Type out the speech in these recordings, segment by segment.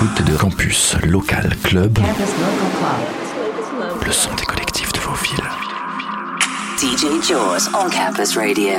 l'écoute de Campus Local Club, le son des collectifs de vos villes. DJ Jaws on Campus Radio.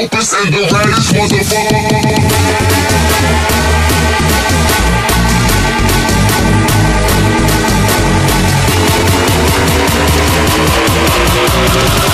Real niggas in danger, need a fucking container.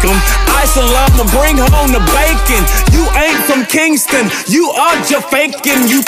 When I salama, bring home the bacon. You ain't from Kingston, you are just faking. I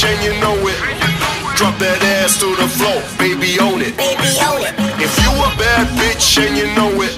bitch and you know it, drop that ass to the floor, Baby, own it. Baby, own it. If you a bad bitch and you know it,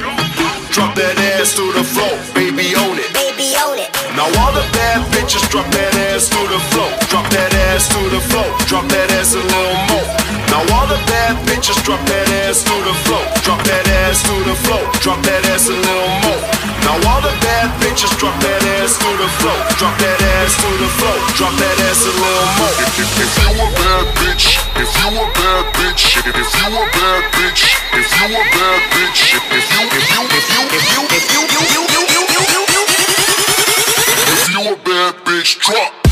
drop that ass to the floor, Baby, own it. Baby, own it. Now all the bad bitches drop that ass to the floor. Drop that ass to the floor. Drop that ass a little more. Now all the bad bitches drop that ass to the floor. Drop that ass to the floor. Drop that ass a little more. Now all the bad bitches drop that ass to the floor. Drop that ass to the floor. Drop that ass a little more. If, if, if you a bad bitch, if you a bad bitch, if, if you a bad bitch, if you a bad bitch, if, you if you if you if you if you if you if you if you if you if you if you if you if you if you a bad bitch, drop. If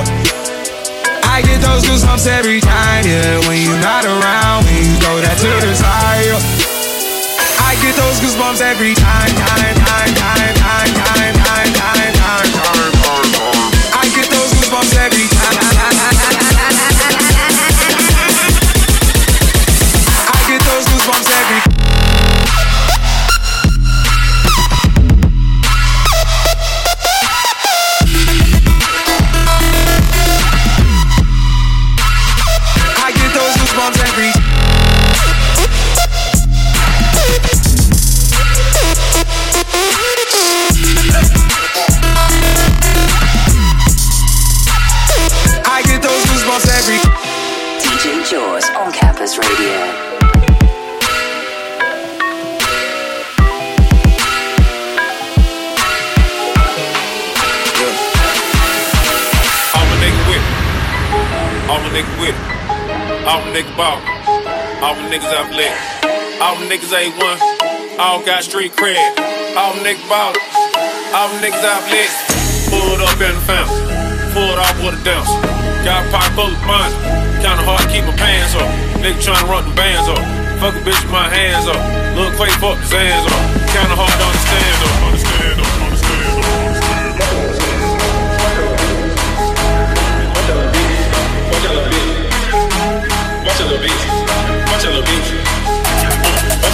I get those goosebumps every time, yeah. When you're not around, when you throw that to the side, I get those goosebumps every time, time, time, time, time, time, time, time. time. Niggas niggas athletic. All my niggas A1. All got street cred. All niggas ballin'. All niggas out lit. Pulled up in the fountain. Pulled off with a dance. Got pocket full of money. Kinda hard to keep my pants up. Nigga tryna run the bands up. Fuck a bitch with my hands up. Look quick, fuck the hands up. Kinda hard to understand up.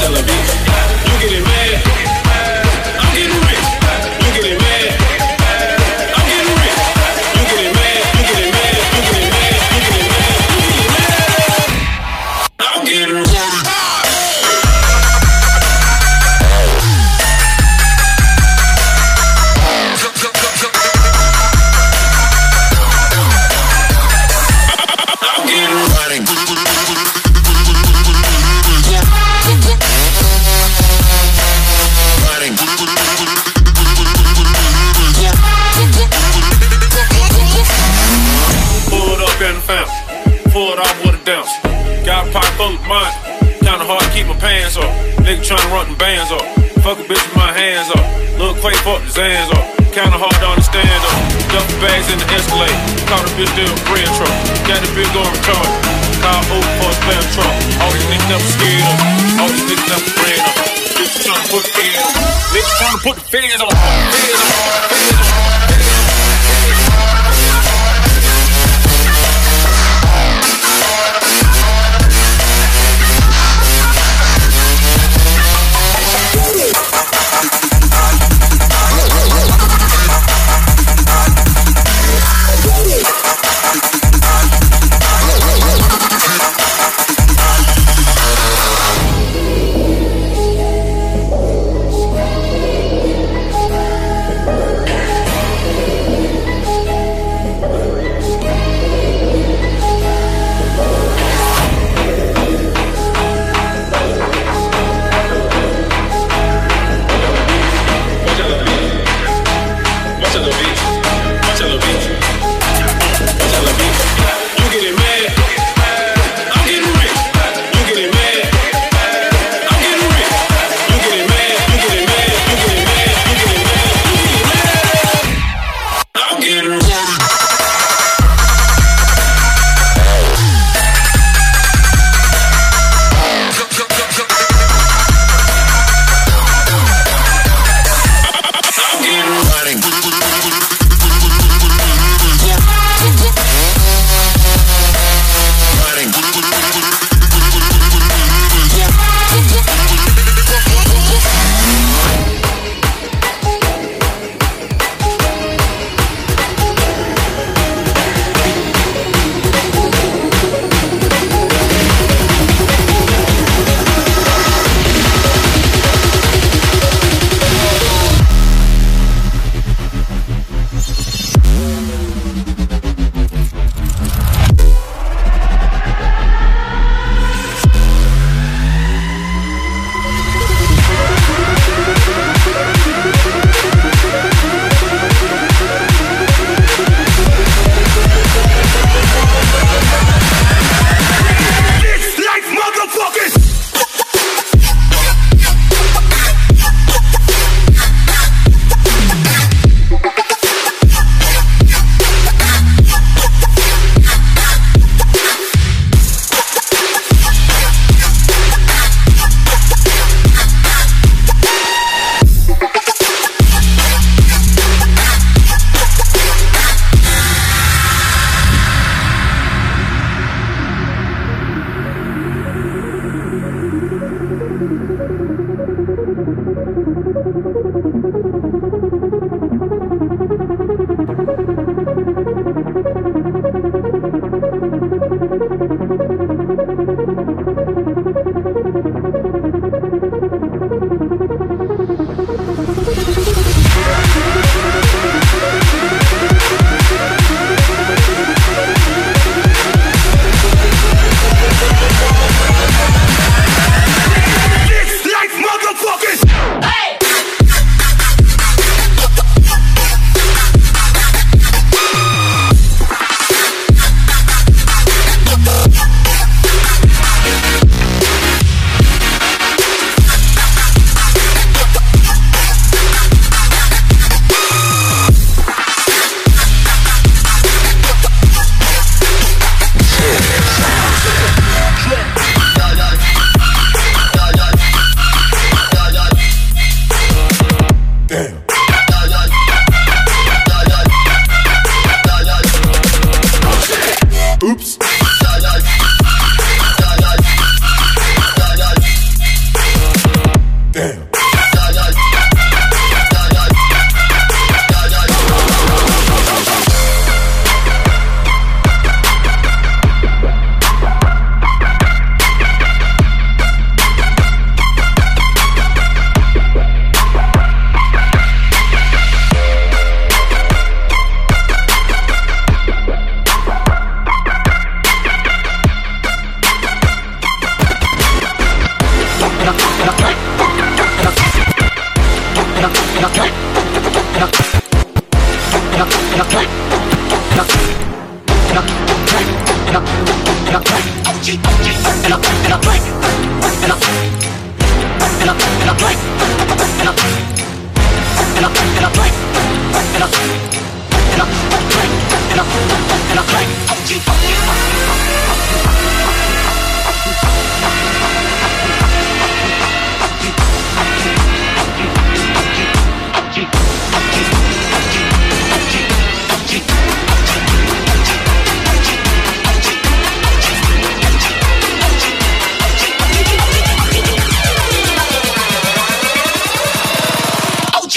You get it, I'm of money. Kinda hard to keep my pants up. Nigga tryna run the bands up. Fuck a bitch with my hands up. Look quake, fuck the Zans up. Kinda hard to understand up. Duffel bags in the Escalade. Caught a bitch there with bread truck. Got the bitch going retarded. Call Uber for a spare truck. All these niggas never scared up. All these niggas never ran up. Bitches tryna put the feds on. Niggas tryna put the feds on. Feds on. Feds on.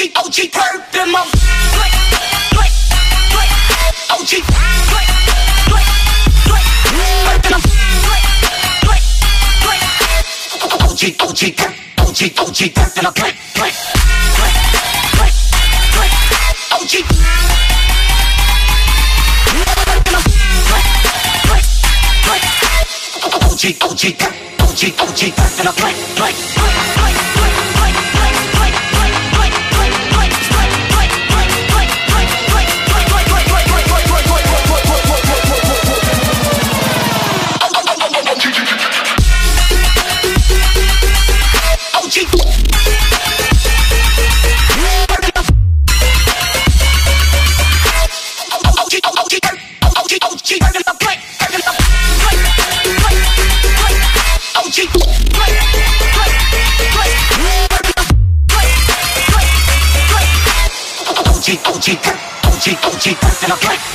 OG, OG, perp in my flick, flick, flick, OG, flick, flick, flick, perp in my flick, flick, flick, OG, OG, perp, OG, OG, perp in OG flick, flick, flick, flick, flick, OG, OG, OG, OG, OG, perp in my flick, flick, flick. and I'll break.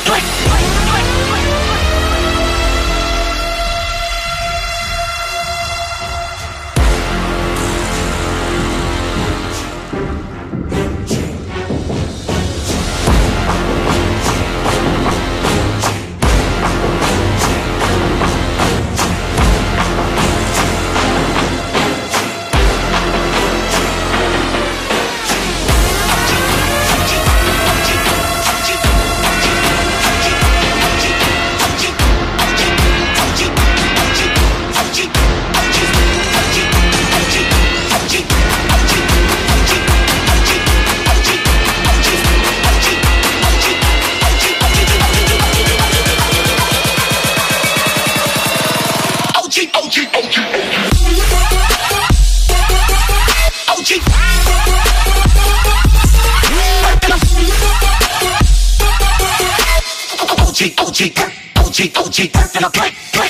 OG, cut, OG, OG, cut, and I play, play.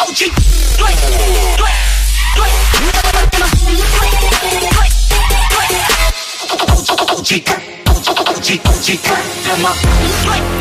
OG, play, play, play. OG, OG, OG, OG, cut, and I play.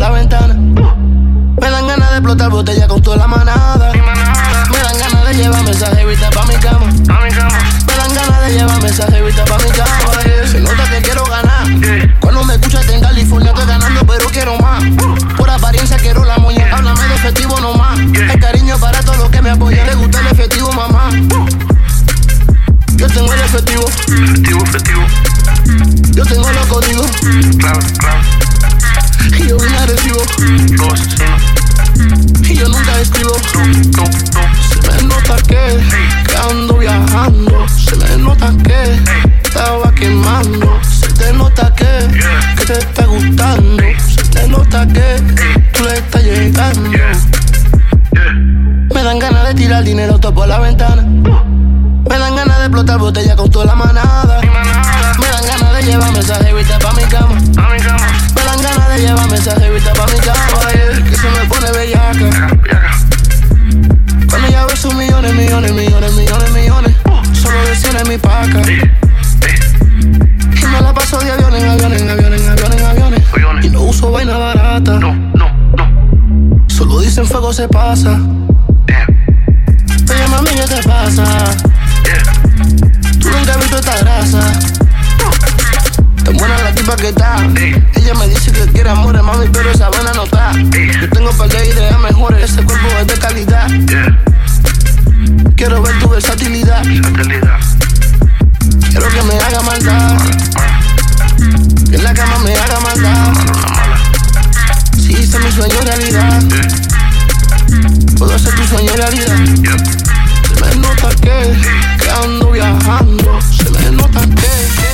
la ventana. Me dan ganas de explotar botella con toda la manada. Me dan ganas de llevarme esa jevita pa' mi cama. Me dan ganas de llevarme esa jevita pa' pude hacer tu sueño realidad. Se me nota que, que ando viajando. Se me nota que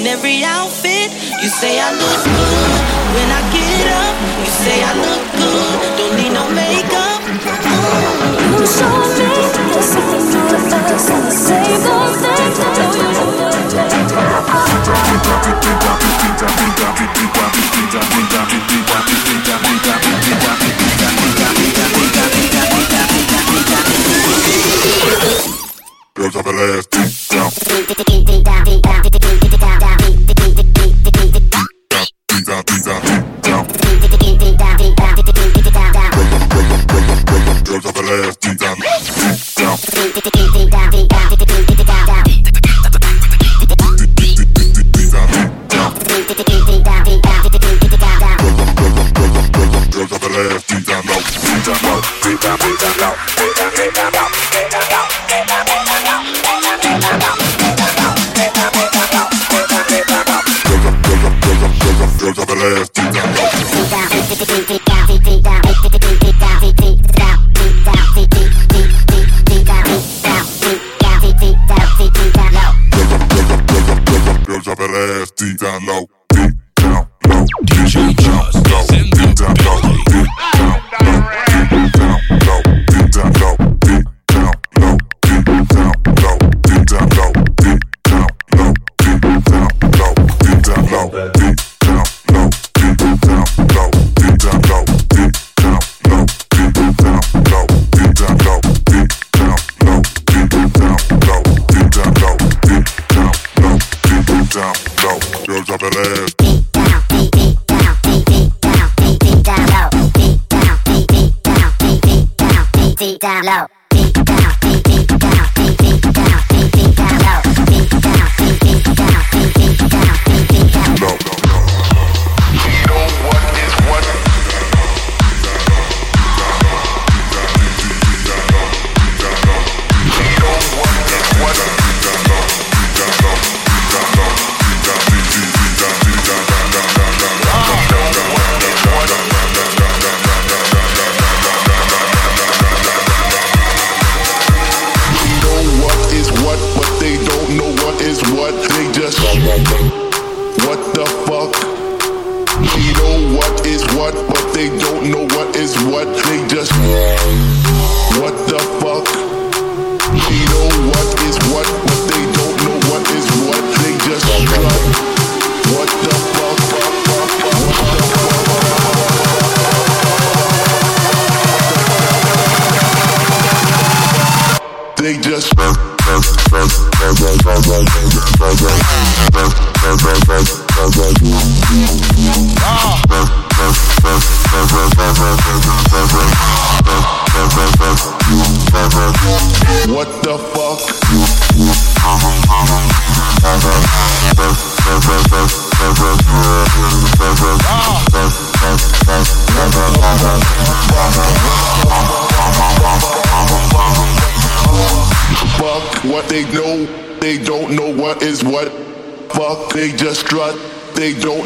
in every outfit. You say I look good when I get up. You say I look good, don't need no makeup. Oh. You show me something the same old down low.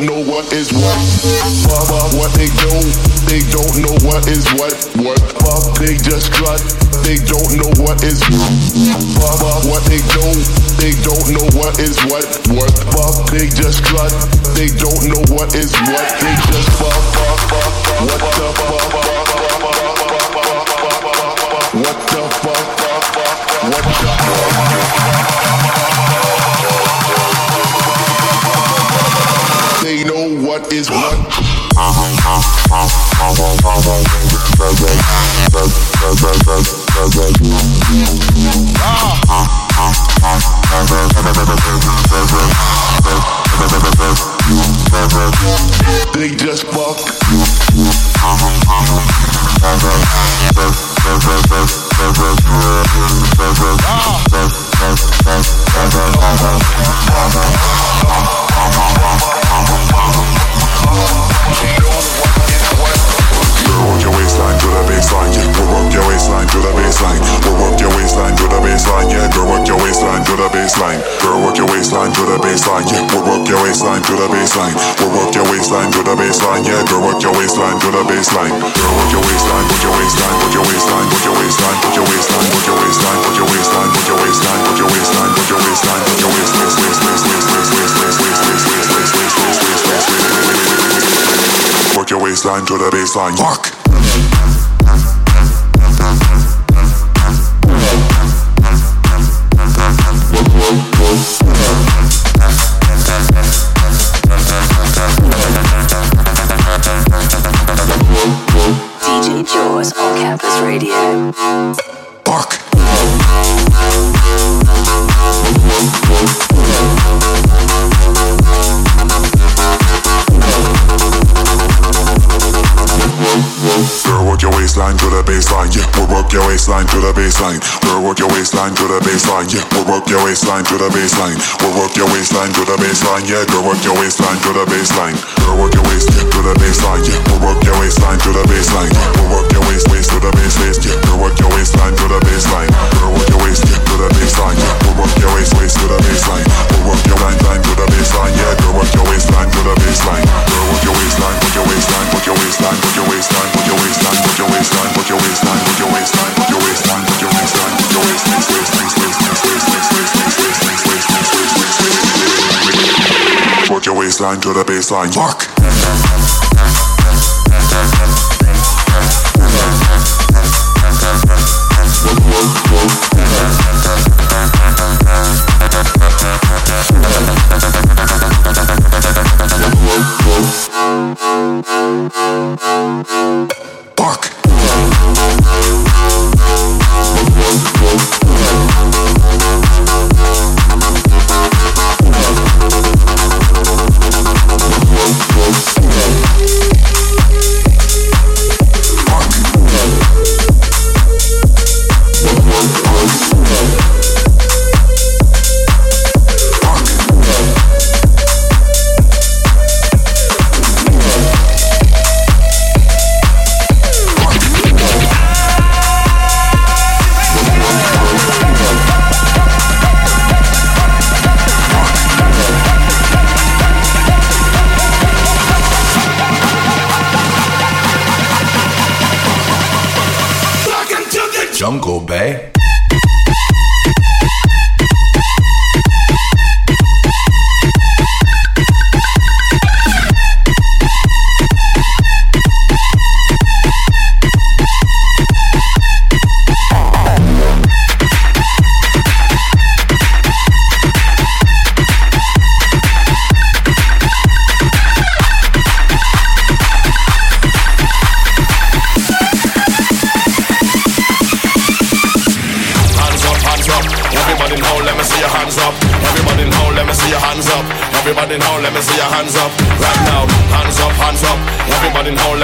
know what is what. What they do, they don't know what is what. What fuck they just cut? They don't know what is what. What they do? they don't know what is what. What fuck they just cut? They don't know what is what. They just fuck, fuck, fuck, fuck. What the fuck? What the fuck? What the fuck? Is what. They just fuck waistline, put your waistline, put your waistline, put your waistline, put your waistline, put your waistline, waist, waist, waist, waist, waist, waist. your waistline to the baseline. Fuck. Radio. Fuck. Waistline to the baseline, yeah. We'll work your waistline to the baseline. Girl, work your waistline to the baseline, yeah. We'll work your waistline to the baseline. We'll work your waistline to the baseline, yeah. Girl, work your waistline to the baseline. Girl, work your waist to the baseline, yeah. We'll work your waistline to the baseline. We'll work your waist waist to the base waist, yeah. Girl, work your waistline to the baseline. Girl, work your waist to the baseline, yeah. We'll work your waist waist to the baseline. We'll work your line line to the baseline, yeah. Girl, work your waistline to the baseline. Girl, work your waistline, work your waistline, work your waistline, work your waistline, work your waistline, work your waistline, Put your waistline to the baseline. Fuck. Jungle Bay.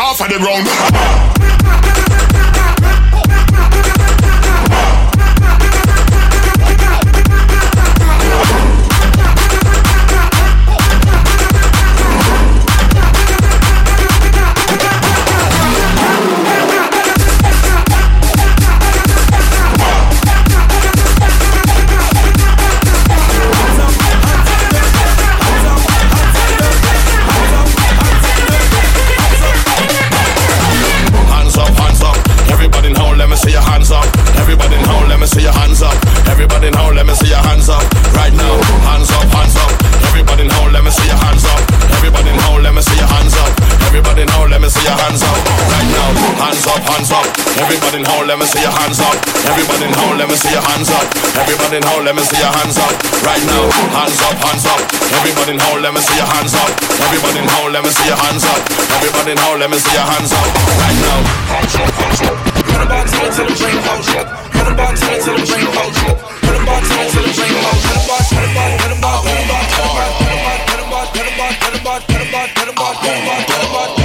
off of the ground. in hole, let me see your hands up. Everybody in hole, let me see your hands up. Everybody in hole, let me see your hands up. Right now, hands up, hands up. Everybody in hole, let me see your hands up. Everybody in hole, let me see your hands up. Everybody in hole, let me see your hands up. Right now, hands up, hands up. Hit 'em by tight till the brain holds up. Hit 'em by tight till the brain holds up. Hit 'em by tight till the brain holds up. Hit 'em by, hit 'em by, hit 'em by, hit 'em by, hit 'em by, hit 'em by, hit 'em by, hit 'em by, hit 'em by, hit 'em by, hit 'em by, hit 'em by, hit 'em by.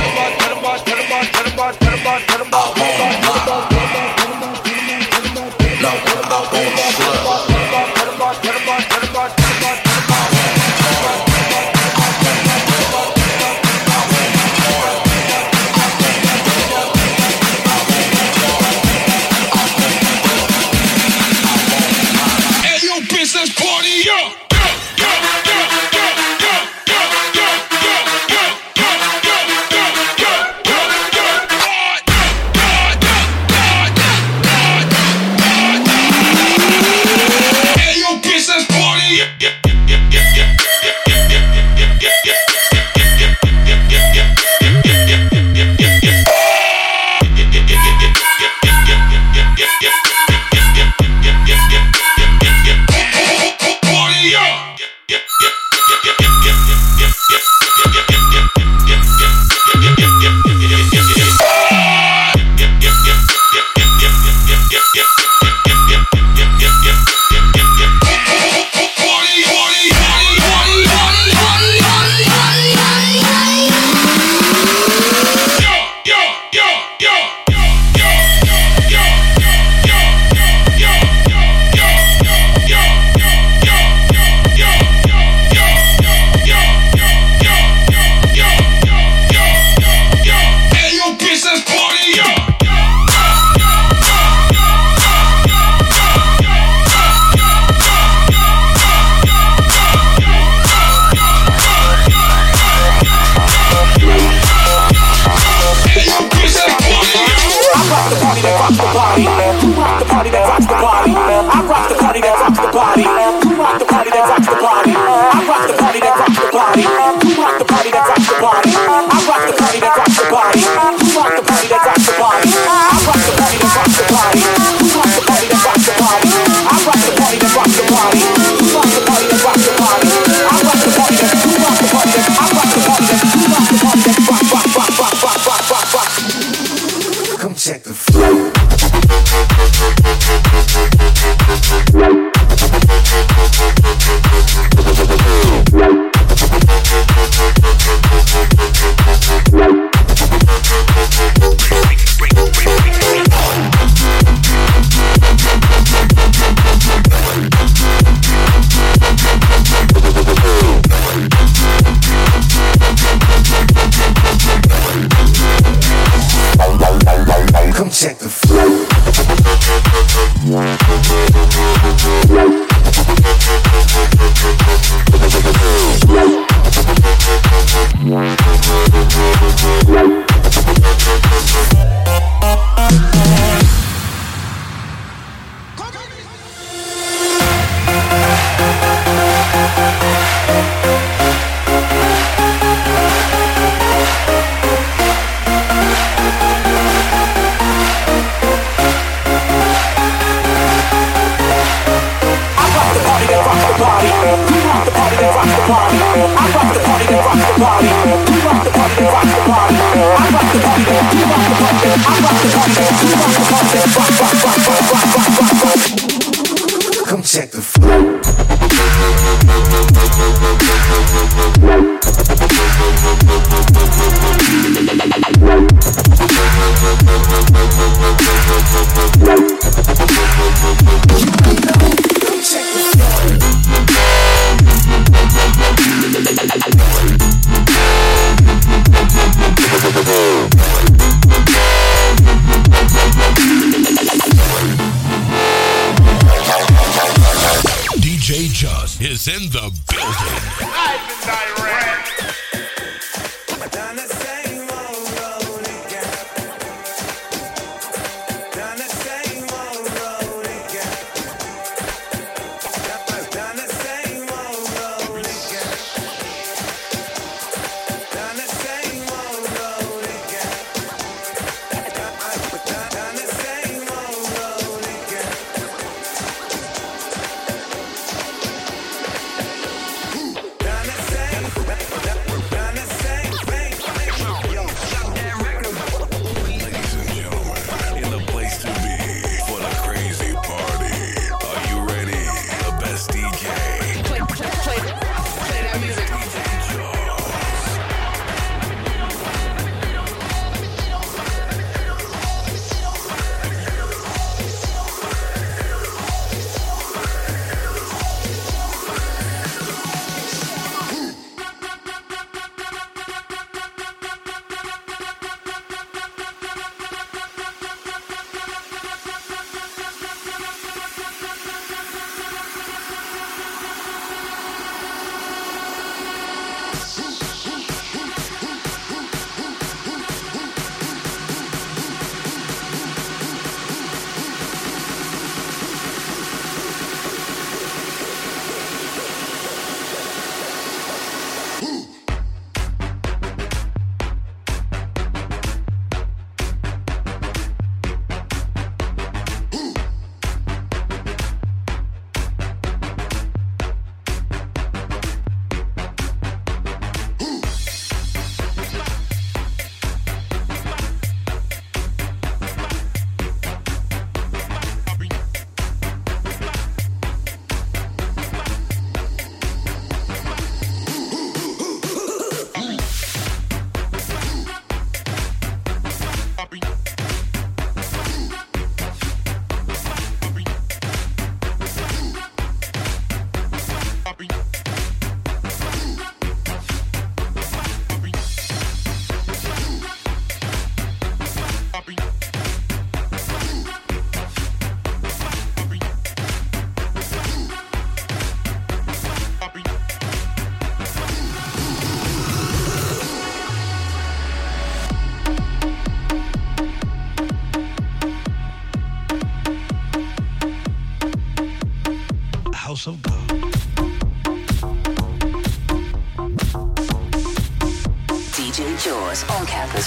Yeah.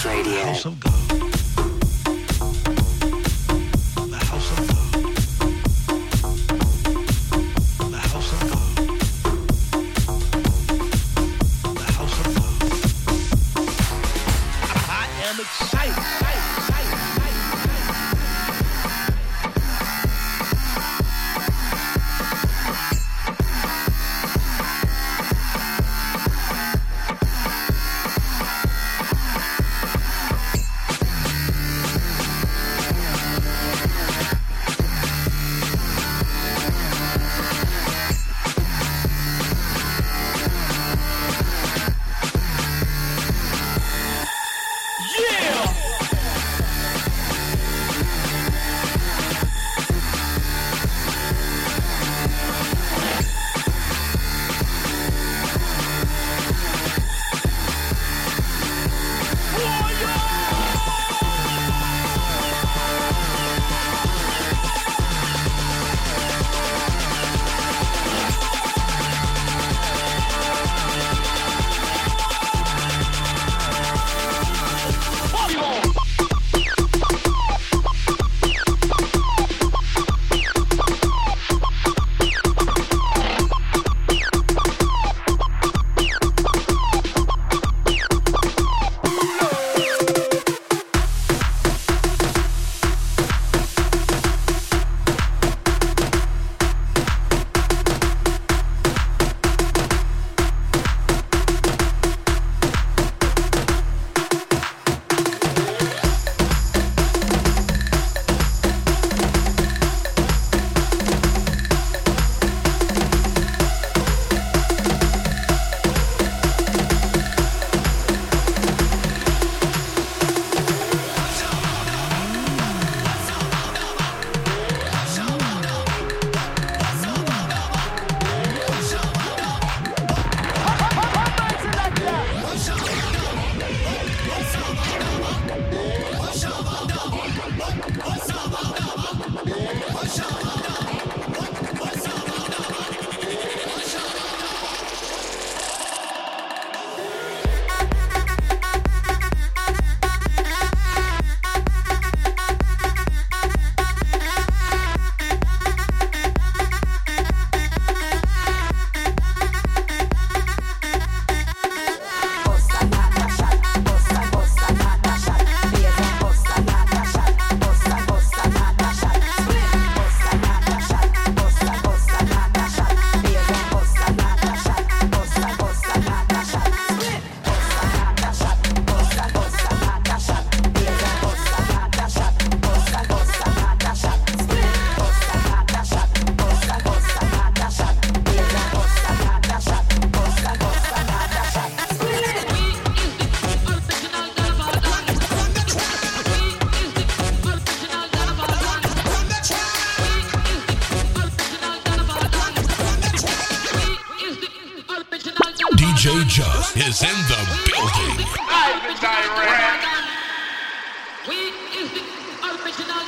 Radio. DJ Just is in the building. We is the original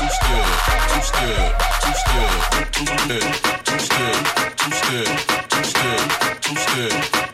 two step, two step, two step, two step, two step, two step, two step, two step.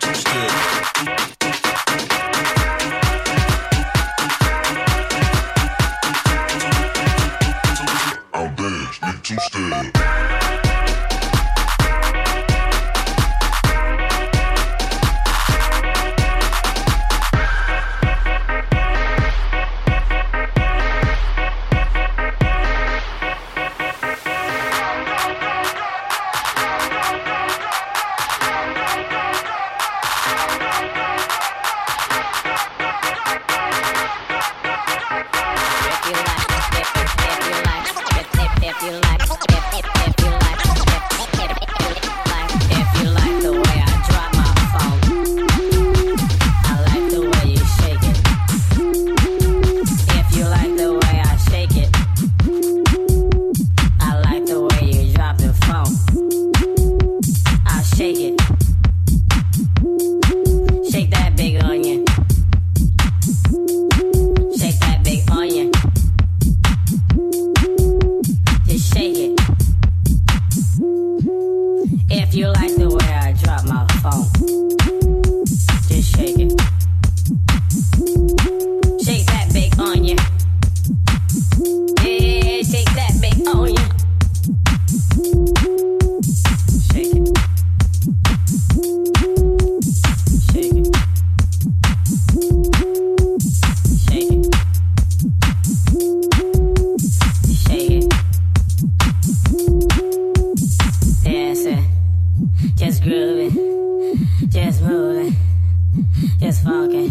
Just funkin'.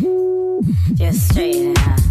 Just straighten out.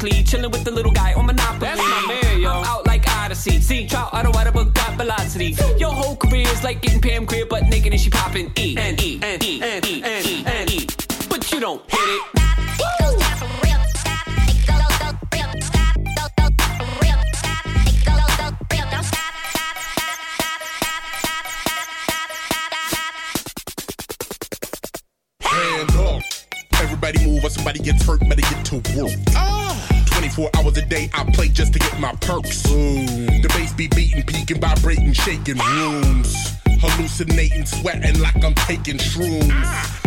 Eccentrically chilling with the little guy on Monopoly. That's my man, yo. I'm out like Odyssey. See, trout out of water, but got velocity. Your whole career is like getting Pam but naked and she popping E and shaking rooms. Hallucinating, sweating like I'm taking shrooms.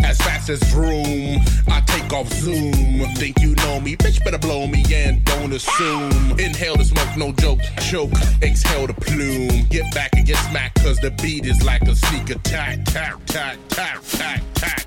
As fast as vroom, I take off zoom. Think you know me, bitch better blow me and don't assume. Inhale the smoke, no joke. Choke, exhale the plume. Get back and get smacked, cause the beat is like a sneak attack. Tack, tack, tack, tack, tack,